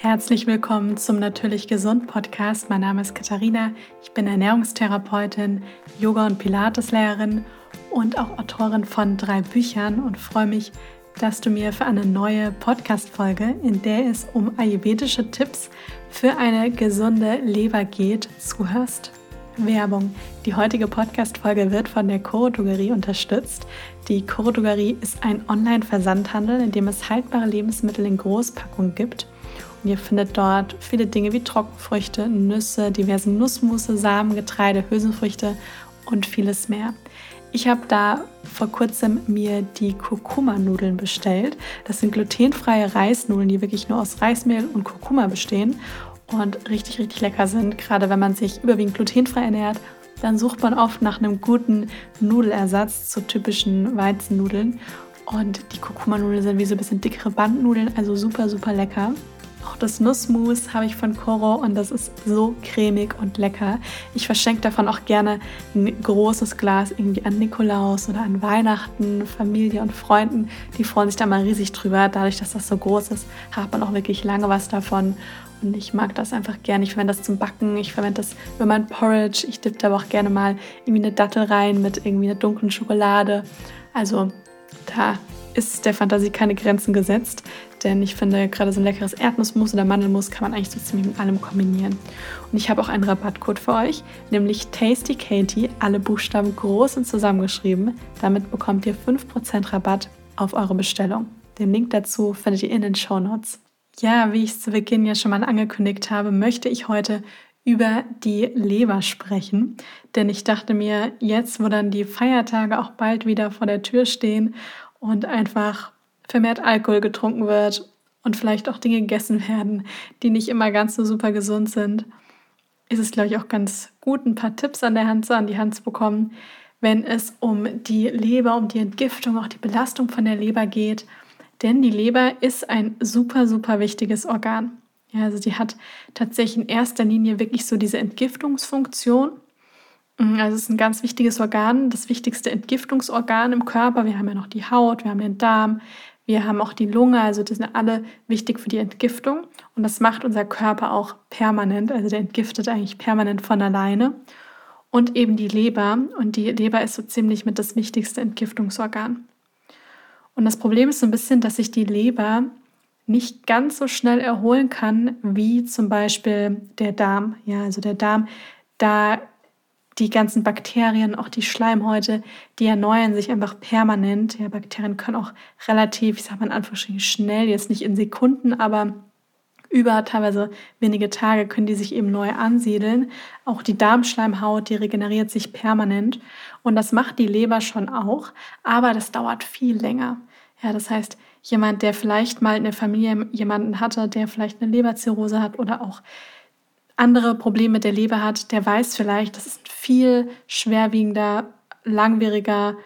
Herzlich willkommen zum Natürlich Gesund Podcast. Mein Name ist Katharina. Ich bin Ernährungstherapeutin, Yoga- und Pilateslehrerin und auch Autorin von drei Büchern und freue mich, dass du mir für eine neue Podcast-Folge, in der es um ayurvedische Tipps für eine gesunde Leber geht, zuhörst. Werbung. Die heutige Podcast-Folge wird von der Coro Drogerie unterstützt. Die Coro Drogerie ist ein Online-Versandhandel, in dem es haltbare Lebensmittel in Großpackungen gibt ihr findet dort viele Dinge wie Trockenfrüchte, Nüsse, diverse Nussmusse, Samen, Getreide, Hülsenfrüchte und vieles mehr. Ich habe da vor kurzem mir die Kurkuma-Nudeln bestellt. Das sind glutenfreie Reisnudeln, die wirklich nur aus Reismehl und Kurkuma bestehen und richtig, richtig lecker sind. Gerade wenn man sich überwiegend glutenfrei ernährt, dann sucht man oft nach einem guten Nudelersatz zu typischen Weizennudeln. Und die Kurkuma-Nudeln sind wie so ein bisschen dickere Bandnudeln, also super, super lecker. Auch das Nussmus habe ich von Coro und das ist so cremig und lecker. Ich verschenke davon auch gerne ein großes Glas irgendwie an Nikolaus oder an Weihnachten, Familie und Freunden. Die freuen sich da mal riesig drüber. Dadurch, dass das so groß ist, hat man auch wirklich lange was davon. Und ich mag das einfach gerne. Ich verwende das zum Backen, ich verwende das für mein Porridge. Ich dippe aber auch gerne mal irgendwie eine Dattel rein mit irgendwie einer dunklen Schokolade. Also da ist der Fantasie keine Grenzen gesetzt, denn ich finde, gerade so ein leckeres Erdnussmus oder Mandelmus kann man eigentlich so ziemlich mit allem kombinieren. Und ich habe auch einen Rabattcode für euch, nämlich Tasty Katie, alle Buchstaben groß und zusammengeschrieben. Damit bekommt ihr 5% Rabatt auf eure Bestellung. Den Link dazu findet ihr in den Show Notes. Ja, wie ich es zu Beginn ja schon mal angekündigt habe, möchte ich heute über die Leber sprechen. Denn ich dachte mir, jetzt, wo dann die Feiertage auch bald wieder vor der Tür stehen und einfach vermehrt Alkohol getrunken wird und vielleicht auch Dinge gegessen werden, die nicht immer ganz so super gesund sind, ist es, glaube ich, auch ganz gut, ein paar Tipps an der Hand an die Hand zu bekommen, wenn es um die Leber, um die Entgiftung, auch die Belastung von der Leber geht. Denn die Leber ist ein super, super wichtiges Organ. Ja, also die hat tatsächlich in erster Linie wirklich so diese Entgiftungsfunktion. Mhm, also es ist ein ganz wichtiges Organ, das wichtigste Entgiftungsorgan im Körper. Wir haben ja noch die Haut, wir haben den Darm, wir haben auch die Lunge, also das sind alle wichtig für die Entgiftung. Und das macht unser Körper auch permanent, also der entgiftet eigentlich permanent von alleine. Und eben die Leber. Und die Leber ist so ziemlich mit das wichtigste Entgiftungsorgan. Und das Problem ist so ein bisschen, dass sich die Leber nicht ganz so schnell erholen kann wie zum Beispiel der Darm. Ja, also der Darm, da die ganzen Bakterien, auch die Schleimhäute, die erneuern sich einfach permanent. Ja, Bakterien können auch relativ, ich sage mal in Anführungsstrichen, schnell, jetzt nicht in Sekunden, aber über teilweise wenige Tage können die sich eben neu ansiedeln. Auch die Darmschleimhaut, die regeneriert sich permanent. Und das macht die Leber schon auch, aber das dauert viel länger. Ja, das heißt, jemand, der vielleicht mal in der Familie jemanden hatte, der vielleicht eine Leberzirrhose hat oder auch andere Probleme mit der Leber hat, der weiß vielleicht, das ist ein viel schwerwiegender, langwieriger,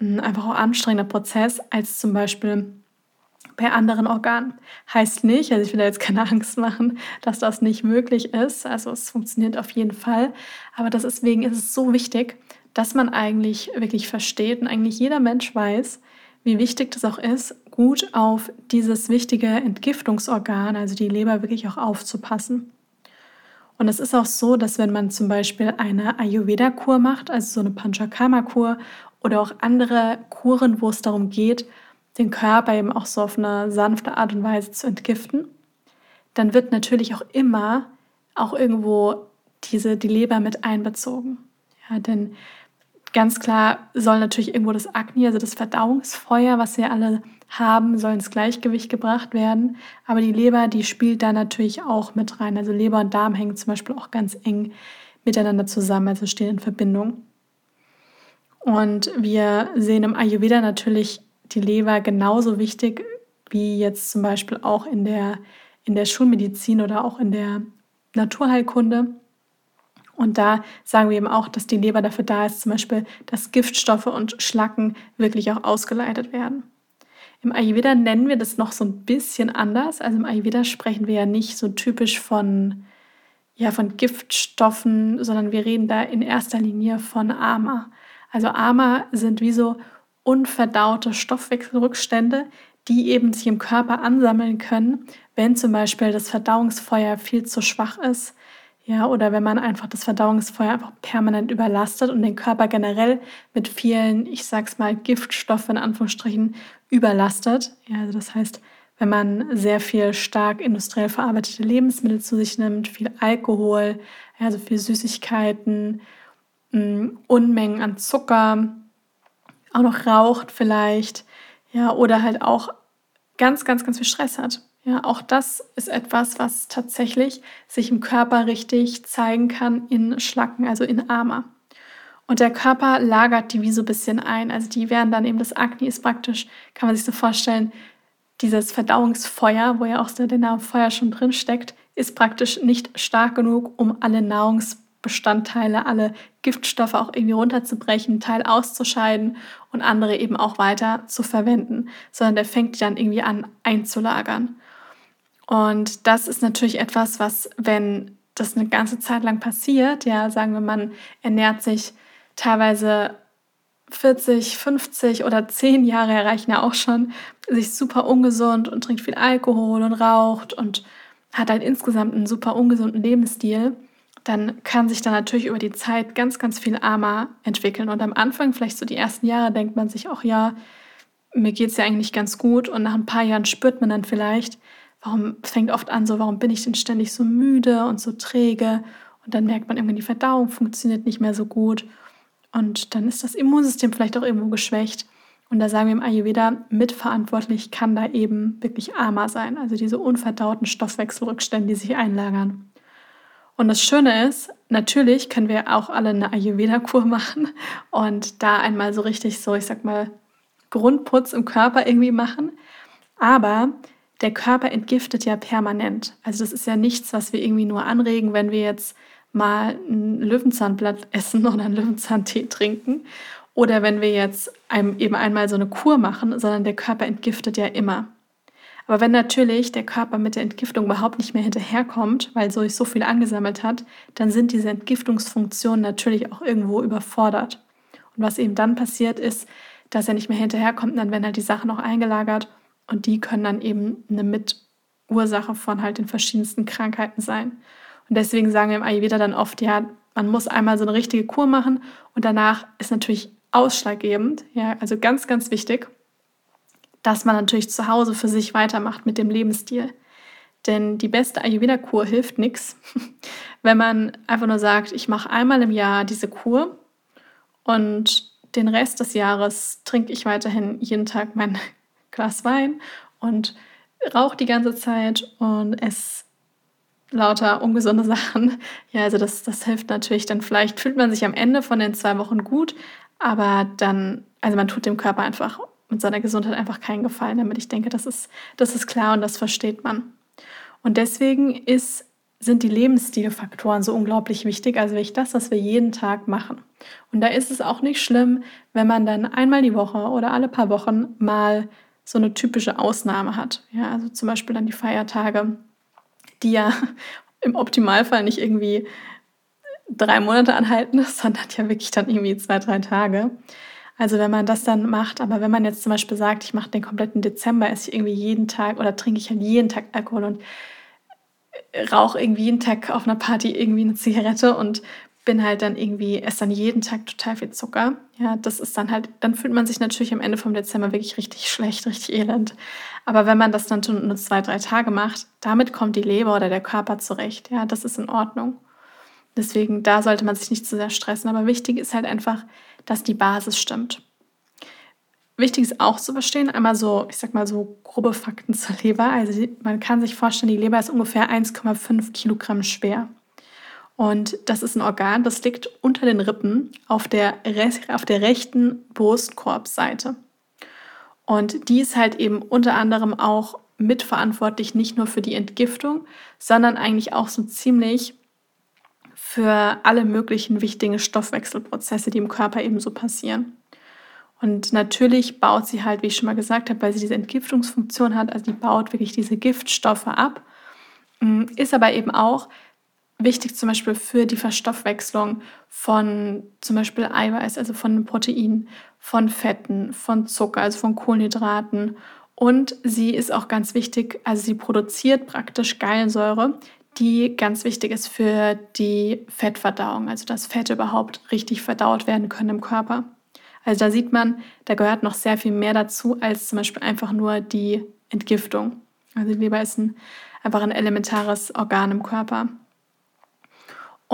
hm, einfach auch anstrengender Prozess als zum Beispiel bei anderen Organen. Heißt nicht, also ich will da jetzt keine Angst machen, dass das nicht möglich ist. Also es funktioniert auf jeden Fall. Aber deswegen ist es so wichtig, dass man eigentlich wirklich versteht und eigentlich jeder Mensch weiß, wie wichtig das auch ist, gut auf dieses wichtige Entgiftungsorgan, also die Leber, wirklich auch aufzupassen. Und es ist auch so, dass wenn man zum Beispiel eine Ayurveda-Kur macht, also so eine Panchakarma-Kur oder auch andere Kuren, wo es darum geht, den Körper eben auch so auf eine sanfte Art und Weise zu entgiften, dann wird natürlich auch immer auch irgendwo diese, die Leber mit einbezogen. Ja, denn ganz klar soll natürlich irgendwo das Agni, also das Verdauungsfeuer, was wir alle haben, soll ins Gleichgewicht gebracht werden. Aber die Leber, die spielt da natürlich auch mit rein. Also Leber und Darm hängen zum Beispiel auch ganz eng miteinander zusammen, also stehen in Verbindung. Und wir sehen im Ayurveda natürlich die Leber genauso wichtig wie jetzt zum Beispiel auch in der, in der Schulmedizin oder auch in der Naturheilkunde. Und da sagen wir eben auch, dass die Leber dafür da ist, zum Beispiel, dass Giftstoffe und Schlacken wirklich auch ausgeleitet werden. Im Ayurveda nennen wir das noch so ein bisschen anders. Also im Ayurveda sprechen wir ja nicht so typisch von, ja, von Giftstoffen, sondern wir reden da in erster Linie von Ama. Also Ama sind wie so unverdaute Stoffwechselrückstände, die eben sich im Körper ansammeln können, wenn zum Beispiel das Verdauungsfeuer viel zu schwach ist. Ja, oder wenn man einfach das Verdauungsfeuer einfach permanent überlastet und den Körper generell mit vielen, ich sag's mal, Giftstoffen in Anführungsstrichen überlastet. Ja, also das heißt, wenn man sehr viel stark industriell verarbeitete Lebensmittel zu sich nimmt, viel Alkohol, also viel Süßigkeiten, mm, Unmengen an Zucker, auch noch raucht vielleicht, ja, oder halt auch ganz, ganz, ganz viel Stress hat. Ja, auch das ist etwas, was tatsächlich sich im Körper richtig zeigen kann in Schlacken, also in Armer. Und der Körper lagert die wie so ein bisschen ein. Also die werden dann eben, das Akne ist praktisch, kann man sich so vorstellen, dieses Verdauungsfeuer, wo ja auch der Name Feuer schon drin steckt, ist praktisch nicht stark genug, um alle Nahrungsbestandteile, alle Giftstoffe auch irgendwie runterzubrechen, Teil auszuscheiden und andere eben auch weiter zu verwenden, sondern der fängt dann irgendwie an einzulagern. Und das ist natürlich etwas, was, wenn das eine ganze Zeit lang passiert, ja, sagen wir, man ernährt sich teilweise 40, 50 oder 10 Jahre erreichen ja auch schon, sich super ungesund und trinkt viel Alkohol und raucht und hat halt insgesamt einen super ungesunden Lebensstil, dann kann sich da natürlich über die Zeit ganz, ganz viel armer entwickeln. Und am Anfang, vielleicht so die ersten Jahre, denkt man sich auch, ja, mir geht es ja eigentlich ganz gut. Und nach ein paar Jahren spürt man dann vielleicht, warum fängt oft an so, warum bin ich denn ständig so müde und so träge? Und dann merkt man irgendwie, die Verdauung funktioniert nicht mehr so gut. Und dann ist das Immunsystem vielleicht auch irgendwo geschwächt. Und da sagen wir im Ayurveda, mitverantwortlich kann da eben wirklich Ama sein, also diese unverdauten Stoffwechselrückstände, die sich einlagern. Und das Schöne ist, natürlich können wir auch alle eine Ayurveda-Kur machen und da einmal so richtig so, ich sag mal, Grundputz im Körper irgendwie machen. Aber der Körper entgiftet ja permanent. Also das ist ja nichts, was wir irgendwie nur anregen, wenn wir jetzt mal ein Löwenzahnblatt essen oder einen Löwenzahntee trinken oder wenn wir jetzt einem eben einmal so eine Kur machen, sondern der Körper entgiftet ja immer. Aber wenn natürlich der Körper mit der Entgiftung überhaupt nicht mehr hinterherkommt, weil so so viel angesammelt hat, dann sind diese Entgiftungsfunktionen natürlich auch irgendwo überfordert. Und was eben dann passiert ist, dass er nicht mehr hinterherkommt, dann werden halt die Sachen auch eingelagert und die können dann eben eine Mitursache von halt den verschiedensten Krankheiten sein. Und deswegen sagen wir im Ayurveda dann oft, ja, man muss einmal so eine richtige Kur machen und danach ist natürlich ausschlaggebend, ja, also ganz, ganz wichtig, dass man natürlich zu Hause für sich weitermacht mit dem Lebensstil. Denn die beste Ayurveda-Kur hilft nichts, wenn man einfach nur sagt, ich mache einmal im Jahr diese Kur und den Rest des Jahres trinke ich weiterhin jeden Tag mein Glas Wein und rauche die ganze Zeit und esse lauter ungesunde Sachen. Ja, also das, das hilft natürlich dann. Vielleicht fühlt man sich am Ende von den zwei Wochen gut, aber dann, also man tut dem Körper einfach mit seiner Gesundheit einfach keinen Gefallen damit. Ich denke, das ist, das ist klar und das versteht man. Und deswegen ist, sind die Lebensstilfaktoren so unglaublich wichtig, also wirklich das, was wir jeden Tag machen. Und da ist es auch nicht schlimm, wenn man dann einmal die Woche oder alle paar Wochen mal so eine typische Ausnahme hat. Ja, also zum Beispiel dann die Feiertage, die ja im Optimalfall nicht irgendwie drei Monate anhalten, sondern ja wirklich dann irgendwie zwei, drei Tage. Also wenn man das dann macht, aber wenn man jetzt zum Beispiel sagt, ich mache den kompletten Dezember, esse ich irgendwie jeden Tag oder trinke ich halt jeden Tag Alkohol und rauche irgendwie jeden Tag auf einer Party irgendwie eine Zigarette und bin halt dann irgendwie, esse dann jeden Tag total viel Zucker. Ja, das ist dann halt, dann fühlt man sich natürlich am Ende vom Dezember wirklich richtig schlecht, richtig elend. Aber wenn man das dann nur zwei, drei Tage macht, damit kommt die Leber oder der Körper zurecht. Ja, das ist in Ordnung. Deswegen, da sollte man sich nicht zu sehr stressen. Aber wichtig ist halt einfach, dass die Basis stimmt. Wichtig ist auch zu verstehen, einmal so, ich sag mal so grobe Fakten zur Leber. Also man kann sich vorstellen, die Leber ist ungefähr 1,5 Kilogramm schwer. Und das ist ein Organ, das liegt unter den Rippen auf der, auf der rechten Brustkorbseite. Und die ist halt eben unter anderem auch mitverantwortlich, nicht nur für die Entgiftung, sondern eigentlich auch so ziemlich für alle möglichen wichtigen Stoffwechselprozesse, die im Körper ebenso passieren. Und natürlich baut sie halt, wie ich schon mal gesagt habe, weil sie diese Entgiftungsfunktion hat, also die baut wirklich diese Giftstoffe ab, mm, ist aber eben auch wichtig zum Beispiel für die Verstoffwechslung von zum Beispiel Eiweiß, also von Proteinen, von Fetten, von Zucker, also von Kohlenhydraten Und sie ist auch ganz wichtig, also sie produziert praktisch Gallensäure, die ganz wichtig ist für die Fettverdauung, also dass Fette überhaupt richtig verdaut werden können im Körper. Also da sieht man, da gehört noch sehr viel mehr dazu als zum Beispiel einfach nur die Entgiftung. Also die Leber ist ein, einfach ein elementares Organ im Körper.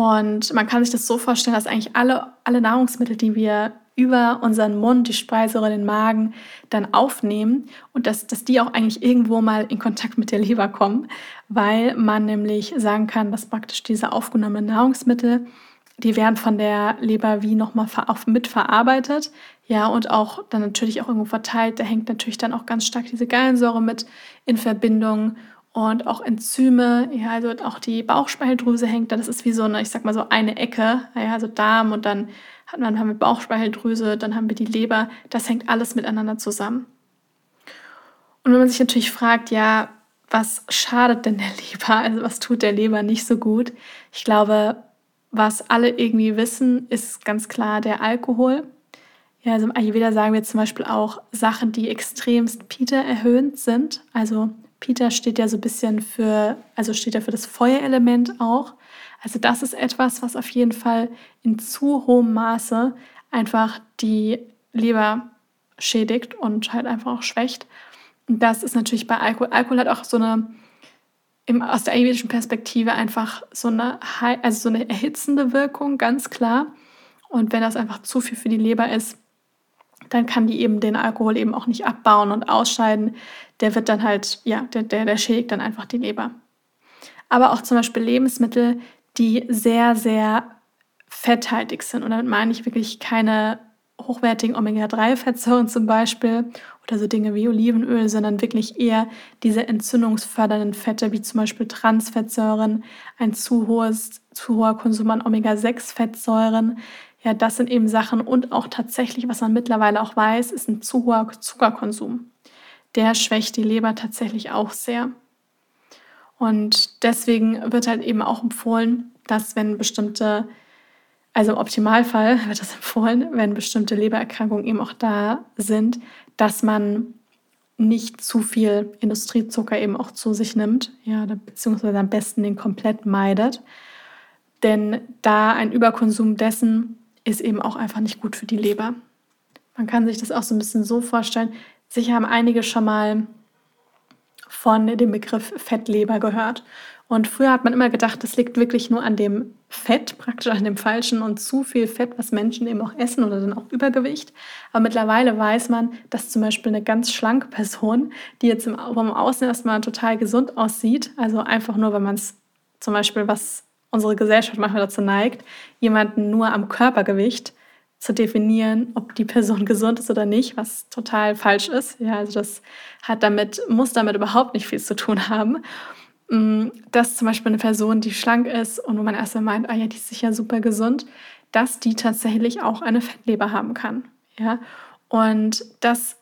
Und man kann sich das so vorstellen, dass eigentlich alle, alle Nahrungsmittel, die wir über unseren Mund, die Speiseröhre, den Magen dann aufnehmen und dass, dass die auch eigentlich irgendwo mal in Kontakt mit der Leber kommen, weil man nämlich sagen kann, dass praktisch diese aufgenommenen Nahrungsmittel, die werden von der Leber wie nochmal mitverarbeitet, ja, und auch dann natürlich auch irgendwo verteilt. Da hängt natürlich dann auch ganz stark diese Gallensäure mit in Verbindung und auch Enzyme, ja, also auch die Bauchspeicheldrüse hängt da. Das ist wie so eine, ich sag mal so eine Ecke, ja, also Darm und dann hat man, haben wir Bauchspeicheldrüse, dann haben wir die Leber. Das hängt alles miteinander zusammen. Und wenn man sich natürlich fragt, ja, was schadet denn der Leber? Also was tut der Leber nicht so gut? Ich glaube, was alle irgendwie wissen, ist ganz klar der Alkohol. Ja, also im Ayurveda sagen wir zum Beispiel auch Sachen, die extremst Pita erhöhend sind. Also Pita steht ja so ein bisschen für, also steht ja für das Feuerelement auch. Also das ist etwas, was auf jeden Fall in zu hohem Maße einfach die Leber schädigt und halt einfach auch schwächt. Und das ist natürlich bei Alkohol. Alkohol hat auch so eine, im, aus der ayurvedischen Perspektive einfach so eine, also so eine erhitzende Wirkung, ganz klar. Und wenn das einfach zu viel für die Leber ist, dann kann die eben den Alkohol eben auch nicht abbauen und ausscheiden. Der wird dann halt, ja, der, der, der schädigt dann einfach die Leber. Aber auch zum Beispiel Lebensmittel, die sehr, sehr fetthaltig sind. Und damit meine ich wirklich keine hochwertigen Omega-3-Fettsäuren zum Beispiel oder so Dinge wie Olivenöl, sondern wirklich eher diese entzündungsfördernden Fette wie zum Beispiel Transfettsäuren, ein zu, hohes, zu hoher Konsum an Omega-6-Fettsäuren, ja, das sind eben Sachen und auch tatsächlich, was man mittlerweile auch weiß, ist ein zu hoher Zuckerkonsum. Der schwächt die Leber tatsächlich auch sehr. Und deswegen wird halt eben auch empfohlen, dass wenn bestimmte, also im Optimalfall wird das empfohlen, wenn bestimmte Lebererkrankungen eben auch da sind, dass man nicht zu viel Industriezucker eben auch zu sich nimmt, ja, beziehungsweise am besten den komplett meidet. Denn da ein Überkonsum dessen ist eben auch einfach nicht gut für die Leber. Man kann sich das auch so ein bisschen so vorstellen. Sicher haben einige schon mal von dem Begriff Fettleber gehört. Und früher hat man immer gedacht, das liegt wirklich nur an dem Fett, praktisch an dem falschen und zu viel Fett, was Menschen eben auch essen oder dann auch Übergewicht. Aber mittlerweile weiß man, dass zum Beispiel eine ganz schlanke Person, die jetzt vom Außen erstmal total gesund aussieht, also einfach nur, wenn man es zum Beispiel was unsere Gesellschaft manchmal dazu neigt, jemanden nur am Körpergewicht zu definieren, ob die Person gesund ist oder nicht, was total falsch ist. Ja, also das hat damit, muss damit überhaupt nicht viel zu tun haben. Mm, dass zum Beispiel eine Person, die schlank ist und wo man erst einmal meint, ah ja, die ist sicher super gesund, dass die tatsächlich auch eine Fettleber haben kann. Ja, und das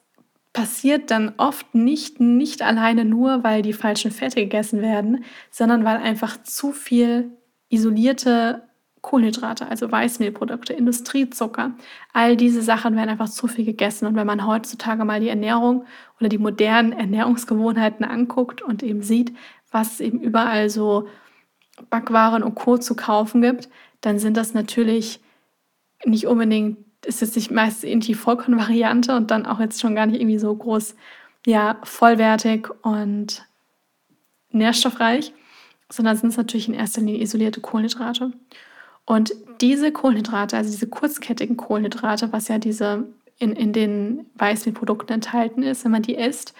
passiert dann oft nicht, nicht alleine nur, weil die falschen Fette gegessen werden, sondern weil einfach zu viel isolierte Kohlenhydrate, also Weißmehlprodukte, Industriezucker, all diese Sachen werden einfach zu viel gegessen. Und wenn man heutzutage mal die Ernährung oder die modernen Ernährungsgewohnheiten anguckt und eben sieht, was es eben überall so Backwaren und Co. zu kaufen gibt, dann sind das natürlich nicht unbedingt, ist es nicht meist irgendwie Vollkornvariante und dann auch jetzt schon gar nicht irgendwie so groß, ja, vollwertig und nährstoffreich, sondern sind es natürlich in erster Linie isolierte Kohlenhydrate. Und diese Kohlenhydrate, also diese kurzkettigen Kohlenhydrate, was ja diese in, in den Weißmehlprodukten enthalten ist, wenn man die isst,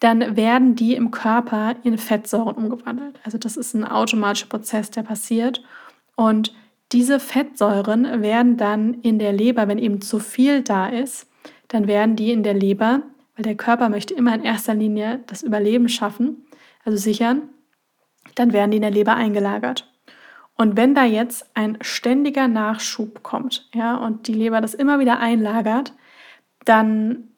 dann werden die im Körper in Fettsäuren umgewandelt. Also das ist ein automatischer Prozess, der passiert. Und diese Fettsäuren werden dann in der Leber, wenn eben zu viel da ist, dann werden die in der Leber, weil der Körper möchte immer in erster Linie das Überleben schaffen, also sichern, dann werden die in der Leber eingelagert. Und wenn da jetzt ein ständiger Nachschub kommt, ja, und die Leber das immer wieder einlagert, dann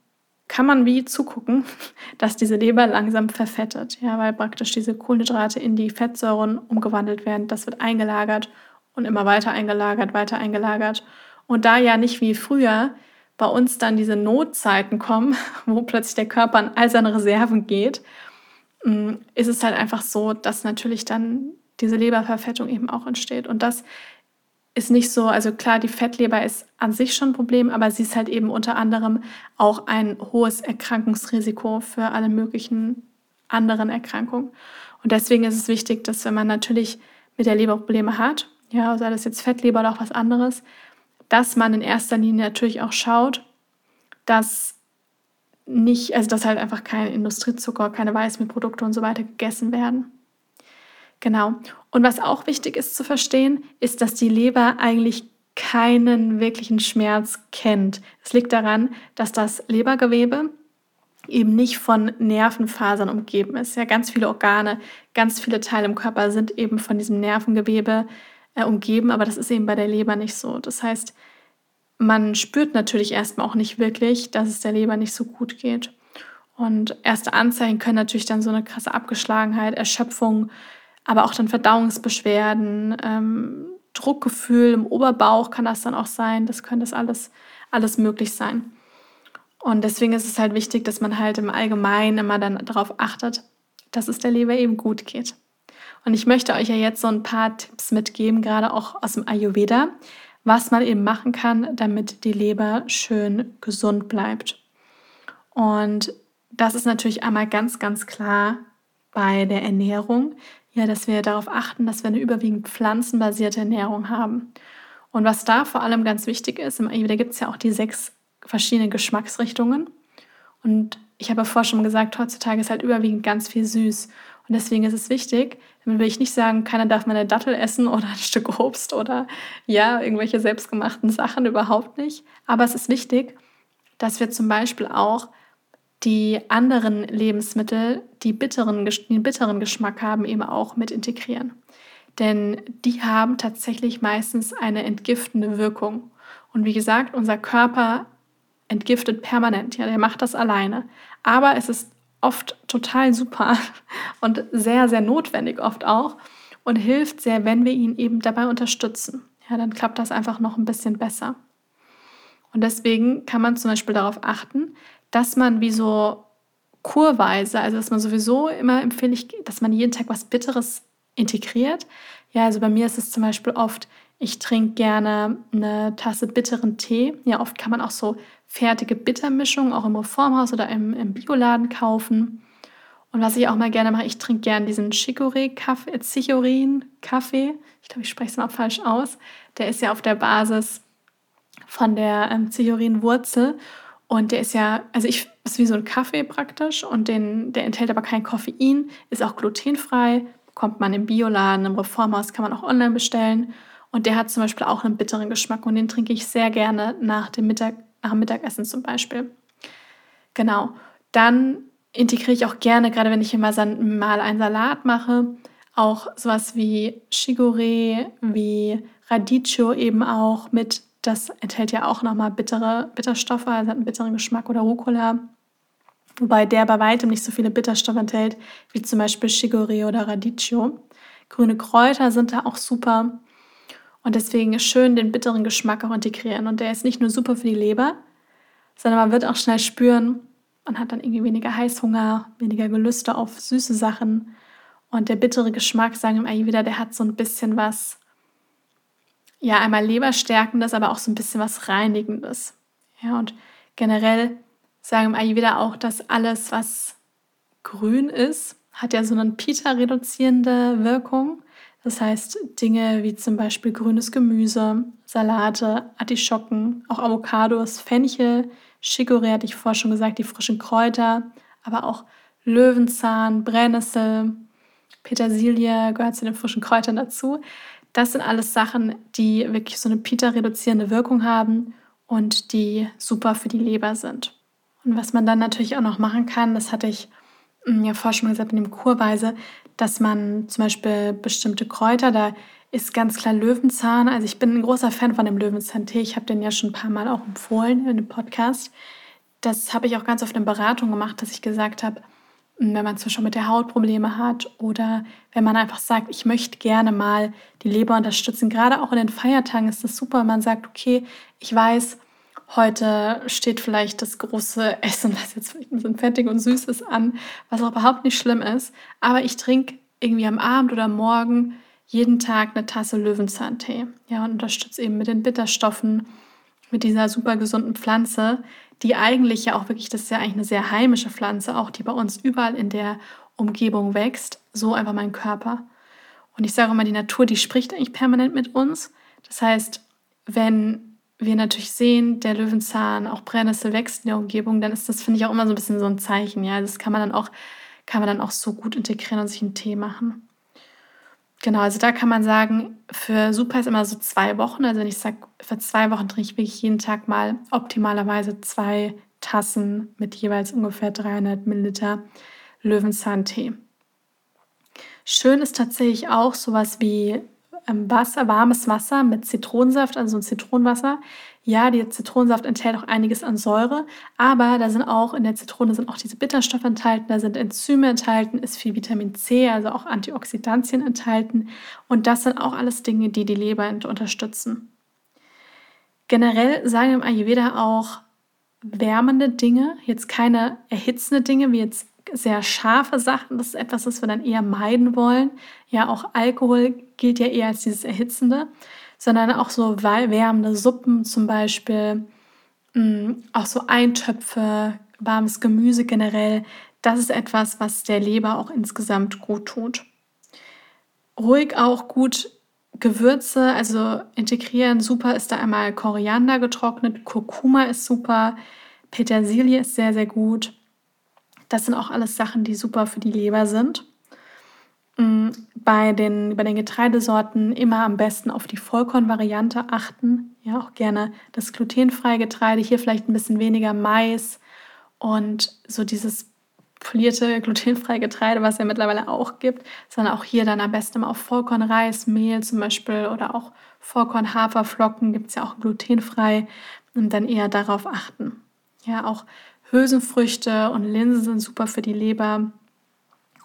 kann man wie zugucken, dass diese Leber langsam verfettet, ja, weil praktisch diese Kohlenhydrate in die Fettsäuren umgewandelt werden. Das wird eingelagert und immer weiter eingelagert, weiter eingelagert. Und da ja nicht wie früher bei uns dann diese Notzeiten kommen, wo plötzlich der Körper an all seine Reserven geht, ist es halt einfach so, dass natürlich dann diese Leberverfettung eben auch entsteht. Und das ist nicht so, also klar, die Fettleber ist an sich schon ein Problem, aber sie ist halt eben unter anderem auch ein hohes Erkrankungsrisiko für alle möglichen anderen Erkrankungen. Und deswegen ist es wichtig, dass wenn man natürlich mit der Leber Probleme hat, ja, sei das jetzt Fettleber oder auch was anderes, dass man in erster Linie natürlich auch schaut, dass nicht, also dass halt einfach kein Industriezucker, keine Weißmehlprodukte und so weiter gegessen werden. Genau. Und was auch wichtig ist zu verstehen, ist, dass die Leber eigentlich keinen wirklichen Schmerz kennt. Es liegt daran, dass das Lebergewebe eben nicht von Nervenfasern umgeben ist. Ja, ganz viele Organe, ganz viele Teile im Körper sind eben von diesem Nervengewebe äh, umgeben, aber das ist eben bei der Leber nicht so. Das heißt, man spürt natürlich erstmal auch nicht wirklich, dass es der Leber nicht so gut geht. Und erste Anzeichen können natürlich dann so eine krasse Abgeschlagenheit, Erschöpfung, aber auch dann Verdauungsbeschwerden, ähm, Druckgefühl im Oberbauch kann das dann auch sein. Das könnte das alles, alles möglich sein. Und deswegen ist es halt wichtig, dass man halt im Allgemeinen immer dann darauf achtet, dass es der Leber eben gut geht. Und ich möchte euch ja jetzt so ein paar Tipps mitgeben, gerade auch aus dem Ayurveda, was man eben machen kann, damit die Leber schön gesund bleibt. Und das ist natürlich einmal ganz, ganz klar bei der Ernährung ja, dass wir darauf achten, dass wir eine überwiegend pflanzenbasierte Ernährung haben. Und was da vor allem ganz wichtig ist, Ayurveda gibt es ja auch die sechs verschiedenen Geschmacksrichtungen. Und ich habe ja vorher schon gesagt, heutzutage ist halt überwiegend ganz viel süß. Und deswegen ist es wichtig, damit will ich nicht sagen, keiner darf mal eine Dattel essen oder ein Stück Obst oder ja, irgendwelche selbstgemachten Sachen, überhaupt nicht. Aber es ist wichtig, dass wir zum Beispiel auch die anderen Lebensmittel, die bitteren, den bitteren Geschmack haben, eben auch mit integrieren. Denn die haben tatsächlich meistens eine entgiftende Wirkung. Und wie gesagt, unser Körper entgiftet permanent. Ja, der macht das alleine. Aber es ist oft total super und sehr, sehr notwendig oft auch und hilft sehr, wenn wir ihn eben dabei unterstützen. Ja, dann klappt das einfach noch ein bisschen besser. Und deswegen kann man zum Beispiel darauf achten, dass man wie so kurweise, also dass man sowieso immer empfehle ich, dass man jeden Tag was Bitteres integriert. Ja, also bei mir ist es zum Beispiel oft, ich trinke gerne eine Tasse bitteren Tee. Ja, oft kann man auch so fertige Bittermischungen auch im Reformhaus oder im, im Bioladen kaufen. Und was ich auch mal gerne mache, ich trinke gerne diesen Chicorée-Kaffee, äh. Ich glaube, ich spreche es mal falsch aus. Der ist ja auf der Basis von der ähm, Chichorin-Wurzel. Und der ist ja, also ich ist wie so ein Kaffee praktisch und den, der enthält aber kein Koffein, ist auch glutenfrei, bekommt man im Bioladen, im Reformhaus, kann man auch online bestellen. Und der hat zum Beispiel auch einen bitteren Geschmack und den trinke ich sehr gerne nach dem, Mittag, nach dem Mittagessen zum Beispiel. Genau. Dann integriere ich auch gerne, gerade wenn ich immer mal einen Salat mache, auch sowas wie Chicorée, wie Radicchio eben auch mit das enthält ja auch nochmal bittere Bitterstoffe, also hat einen bitteren Geschmack oder Rucola. Wobei der bei weitem nicht so viele Bitterstoffe enthält, wie zum Beispiel Chicorée oder Radicchio. Grüne Kräuter sind da auch super. Und deswegen ist schön den bitteren Geschmack auch integrieren. Und der ist nicht nur super für die Leber, sondern man wird auch schnell spüren, man hat dann irgendwie weniger Heißhunger, weniger Gelüste auf süße Sachen. Und der bittere Geschmack, sagen wir wieder, der hat so ein bisschen was ja, einmal Leberstärkendes, aber auch so ein bisschen was Reinigendes. Ja, und generell sagen im Ayurveda auch, dass alles, was grün ist, hat ja so eine Pita-reduzierende Wirkung. Das heißt, Dinge wie zum Beispiel grünes Gemüse, Salate, Artischocken, auch Avocados, Fenchel, Chicorée hatte ich vorher schon gesagt, die frischen Kräuter, aber auch Löwenzahn, Brennnessel, Petersilie gehört zu den frischen Kräutern dazu. Das sind alles Sachen, die wirklich so eine Pita-reduzierende Wirkung haben und die super für die Leber sind. Und was man dann natürlich auch noch machen kann, das hatte ich hm, ja vorher schon mal gesagt mit dem Kurweise, dass man zum Beispiel bestimmte Kräuter, da ist ganz klar Löwenzahn. Also ich bin ein großer Fan von dem Löwenzahntee. Ich habe den ja schon ein paar Mal auch empfohlen in dem Podcast. Das habe ich auch ganz oft in Beratung gemacht, dass ich gesagt habe, wenn man zum Beispiel mit der Haut Probleme hat oder wenn man einfach sagt, ich möchte gerne mal die Leber unterstützen. Gerade auch in den Feiertagen ist das super, man sagt, okay, ich weiß, heute steht vielleicht das große Essen, was jetzt vielleicht ein bisschen fettig und süß ist, an, was auch überhaupt nicht schlimm ist. Aber ich trinke irgendwie am Abend oder morgen jeden Tag eine Tasse Löwenzahntee. Ja, und unterstütze eben mit den Bitterstoffen, mit dieser super gesunden Pflanze, die eigentlich ja auch wirklich, das ist ja eigentlich eine sehr heimische Pflanze, auch die bei uns überall in der Umgebung wächst, so einfach mein Körper. Und ich sage immer, die Natur, die spricht eigentlich permanent mit uns. Das heißt, wenn wir natürlich sehen, der Löwenzahn, auch Brennnessel wächst in der Umgebung, dann ist das, finde ich, auch immer so ein bisschen so ein Zeichen. Ja, das kann man dann auch, kann man dann auch so gut integrieren und sich einen Tee machen. Genau, also da kann man sagen, für Super ist immer so zwei Wochen. Also wenn ich sage, für zwei Wochen trinke ich wirklich jeden Tag mal optimalerweise zwei Tassen mit jeweils ungefähr 300 Milliliter Löwenzahntee. Schön ist tatsächlich auch sowas wie Wasser, warmes Wasser mit Zitronensaft, also ein Zitronenwasser. Ja, der Zitronensaft enthält auch einiges an Säure, aber da sind auch in der Zitrone sind auch diese Bitterstoffe enthalten, da sind Enzyme enthalten, ist viel Vitamin C, also auch Antioxidantien enthalten und das sind auch alles Dinge, die die Leber unterstützen. Generell sagen im Ayurveda auch wärmende Dinge, jetzt keine erhitzende Dinge wie jetzt sehr scharfe Sachen. Das ist etwas, was wir dann eher meiden wollen. Ja, auch Alkohol gilt ja eher als dieses Erhitzende, sondern auch so wärmende Suppen zum Beispiel, mm, auch so Eintöpfe, warmes Gemüse generell. Das ist etwas, was der Leber auch insgesamt gut tut. Ruhig auch gut Gewürze, also integrieren. Super ist da einmal Koriander getrocknet, Kurkuma ist super, Petersilie ist sehr, sehr gut. Das sind auch alles Sachen, die super für die Leber sind. Mm, bei den, bei den Getreidesorten immer am besten auf die Vollkornvariante achten. Ja, auch gerne das glutenfreie Getreide. Hier vielleicht ein bisschen weniger Mais und so dieses polierte glutenfreie Getreide, was es ja mittlerweile auch gibt, sondern auch hier dann am besten immer auf Vollkornreis, Mehl zum Beispiel oder auch Vollkorn-Haferflocken gibt es ja auch glutenfrei und dann eher darauf achten. Ja, auch Hülsenfrüchte und Linsen sind super für die Leber.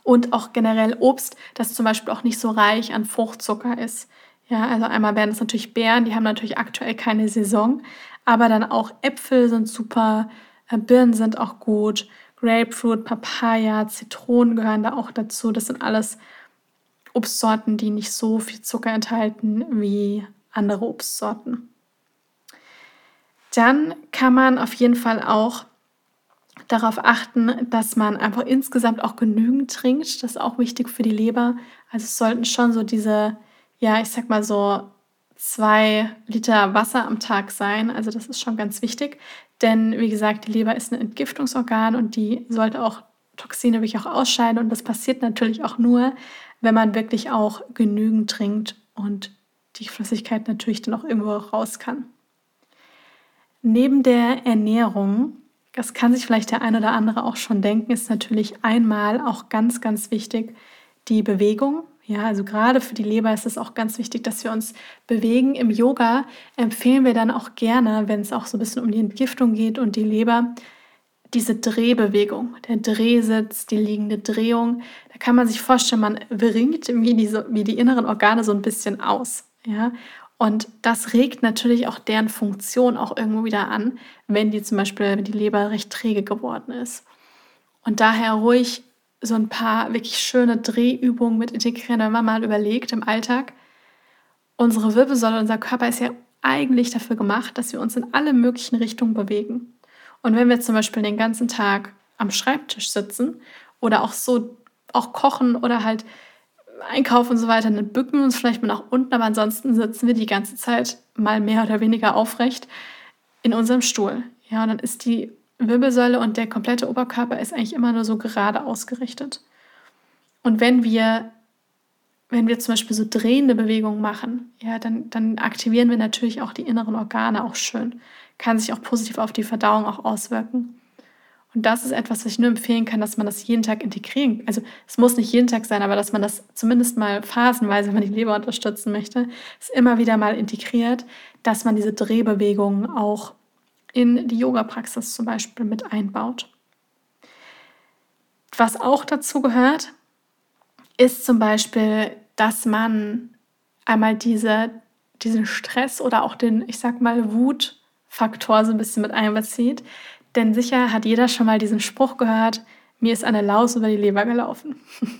Und auch generell Obst, das zum Beispiel auch nicht so reich an Fruchtzucker ist. Ja, also einmal wären es natürlich Beeren, die haben natürlich aktuell keine Saison, aber dann auch Äpfel sind super, äh, Birnen sind auch gut, Grapefruit, Papaya, Zitronen gehören da auch dazu. Das sind alles Obstsorten, die nicht so viel Zucker enthalten wie andere Obstsorten. Dann kann man auf jeden Fall auch darauf achten, dass man einfach insgesamt auch genügend trinkt. Das ist auch wichtig für die Leber. Also es sollten schon so diese, ja, ich sag mal so zwei Liter Wasser am Tag sein. Also das ist schon ganz wichtig. Denn wie gesagt, die Leber ist ein Entgiftungsorgan und die sollte auch Toxine wirklich auch ausscheiden. Und das passiert natürlich auch nur, wenn man wirklich auch genügend trinkt und die Flüssigkeit natürlich dann auch irgendwo raus kann. Neben der Ernährung das kann sich vielleicht der ein oder andere auch schon denken, ist natürlich einmal auch ganz, ganz wichtig die Bewegung. Ja, also gerade für die Leber ist es auch ganz wichtig, dass wir uns bewegen. Im Yoga empfehlen wir dann auch gerne, wenn es auch so ein bisschen um die Entgiftung geht und die Leber, diese Drehbewegung, der Drehsitz, die liegende Drehung. Da kann man sich vorstellen, man bringt wie die, wie die inneren Organe so ein bisschen aus. Ja? Und das regt natürlich auch deren Funktion auch irgendwo wieder an, wenn die zum Beispiel die Leber recht träge geworden ist. Und daher ruhig so ein paar wirklich schöne Drehübungen mit integrieren, wenn man mal überlegt im Alltag. Unsere Wirbelsäule, unser Körper ist ja eigentlich dafür gemacht, dass wir uns in alle möglichen Richtungen bewegen. Und wenn wir zum Beispiel den ganzen Tag am Schreibtisch sitzen oder auch so auch kochen oder halt Einkauf und so weiter, dann bücken wir uns vielleicht mal nach unten, aber ansonsten sitzen wir die ganze Zeit mal mehr oder weniger aufrecht in unserem Stuhl. Ja, und dann ist die Wirbelsäule und der komplette Oberkörper ist eigentlich immer nur so gerade ausgerichtet. Und wenn wir, wenn wir zum Beispiel so drehende Bewegungen machen, ja, dann, dann aktivieren wir natürlich auch die inneren Organe auch schön. Kann sich auch positiv auf die Verdauung auch auswirken. Und das ist etwas, was ich nur empfehlen kann, dass man das jeden Tag integrieren. Also es muss nicht jeden Tag sein, aber dass man das zumindest mal phasenweise, wenn man die Leber unterstützen möchte, es immer wieder mal integriert, dass man diese Drehbewegungen auch in die Yoga-Praxis zum Beispiel mit einbaut. Was auch dazu gehört, ist zum Beispiel, dass man einmal diese, diesen Stress oder auch den, ich sag mal, Wut Faktor so ein bisschen mit einbezieht. Denn sicher hat jeder schon mal diesen Spruch gehört, mir ist eine Laus über die Leber gelaufen.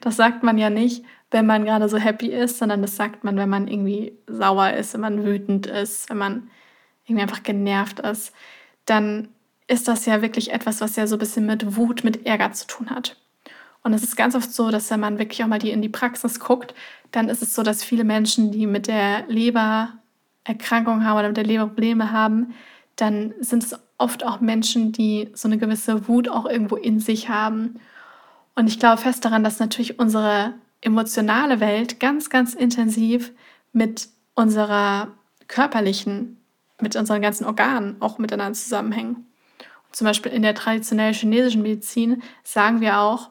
Das sagt man ja nicht, wenn man gerade so happy ist, sondern das sagt man, wenn man irgendwie sauer ist, wenn man wütend ist, wenn man irgendwie einfach genervt ist. Dann ist das ja wirklich etwas, was ja so ein bisschen mit Wut, mit Ärger zu tun hat. Und es ist ganz oft so, dass wenn man wirklich auch mal die in die Praxis guckt, dann ist es so, dass viele Menschen, die mit der Lebererkrankung haben oder mit der Leber Probleme haben, dann sind es oft auch Menschen, die so eine gewisse Wut auch irgendwo in sich haben. Und ich glaube fest daran, dass natürlich unsere emotionale Welt ganz, ganz intensiv mit unserer körperlichen, mit unseren ganzen Organen auch miteinander zusammenhängen. Zum Beispiel in der traditionellen chinesischen Medizin sagen wir auch,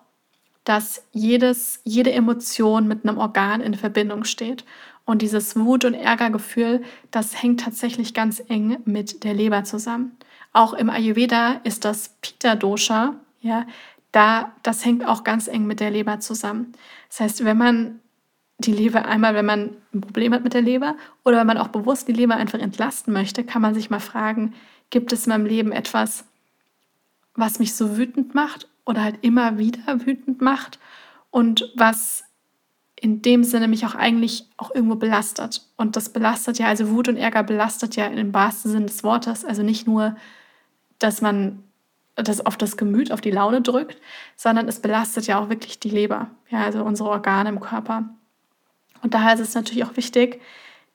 dass jedes, jede Emotion mit einem Organ in Verbindung steht. Und dieses Wut- und Ärgergefühl, das hängt tatsächlich ganz eng mit der Leber zusammen. Auch im Ayurveda ist das Pitta-Dosha, ja, da, das hängt auch ganz eng mit der Leber zusammen. Das heißt, wenn man die Leber einmal, wenn man ein Problem hat mit der Leber oder wenn man auch bewusst die Leber einfach entlasten möchte, kann man sich mal fragen, gibt es in meinem Leben etwas, was mich so wütend macht oder halt immer wieder wütend macht und was in dem Sinne mich auch eigentlich auch irgendwo belastet. Und das belastet ja, also Wut und Ärger belastet ja im wahrsten Sinne des Wortes. Also nicht nur, dass man das auf das Gemüt, auf die Laune drückt, sondern es belastet ja auch wirklich die Leber, ja, also unsere Organe im Körper. Und daher ist es natürlich auch wichtig,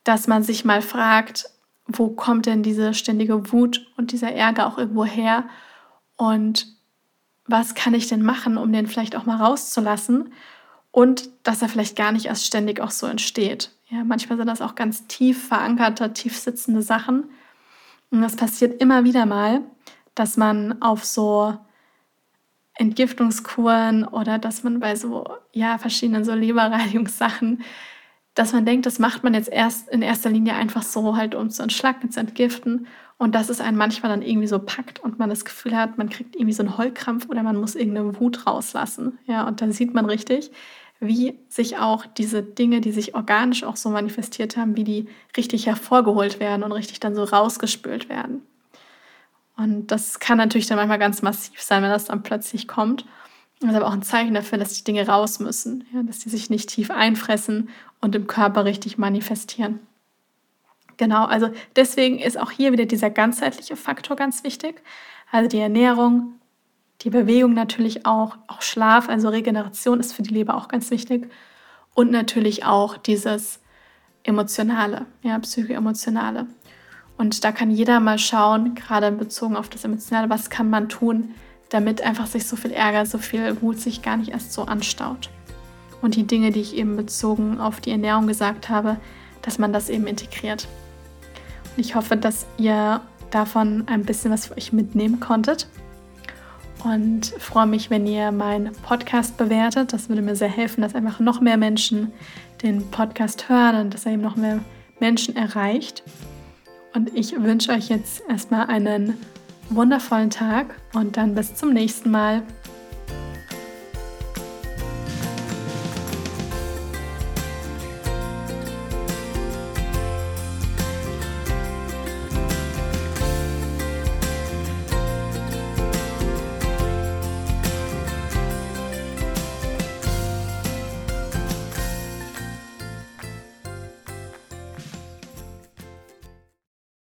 dass man sich mal fragt, wo kommt denn diese ständige Wut und dieser Ärger auch irgendwo her und was kann ich denn machen, um den vielleicht auch mal rauszulassen und dass er vielleicht gar nicht erst ständig auch so entsteht. Ja, manchmal sind das auch ganz tief verankerte, tief sitzende Sachen. Und das passiert immer wieder mal, dass man auf so Entgiftungskuren oder dass man bei so ja verschiedenen so Leberreinigungssachen, dass man denkt, das macht man jetzt erst in erster Linie einfach so halt um zu entschlacken, zu entgiften und dass es einen manchmal dann irgendwie so packt und man das Gefühl hat, man kriegt irgendwie so einen Heulkrampf oder man muss irgendeine Wut rauslassen. Ja, und da sieht man richtig, wie sich auch diese Dinge, die sich organisch auch so manifestiert haben, wie die richtig hervorgeholt werden und richtig dann so rausgespült werden. Und das kann natürlich dann manchmal ganz massiv sein, wenn das dann plötzlich kommt. Das ist aber auch ein Zeichen dafür, dass die Dinge raus müssen, ja, dass die sich nicht tief einfressen und im Körper richtig manifestieren. Genau, also deswegen ist auch hier wieder dieser ganzheitliche Faktor ganz wichtig. Also die Ernährung, die Bewegung natürlich auch, auch Schlaf, also Regeneration ist für die Leber auch ganz wichtig. Und natürlich auch dieses Emotionale, ja, psychoemotionale. Und da kann jeder mal schauen, gerade bezogen auf das Emotionale, was kann man tun, damit einfach sich so viel Ärger, so viel Wut sich gar nicht erst so anstaut. Und die Dinge, die ich eben bezogen auf die Ernährung gesagt habe, dass man das eben integriert. Und ich hoffe, dass ihr davon ein bisschen was für euch mitnehmen konntet. Und freue mich, wenn ihr meinen Podcast bewertet. Das würde mir sehr helfen, dass einfach noch mehr Menschen den Podcast hören und dass er eben noch mehr Menschen erreicht. Und ich wünsche euch jetzt erstmal einen wundervollen Tag und dann bis zum nächsten Mal.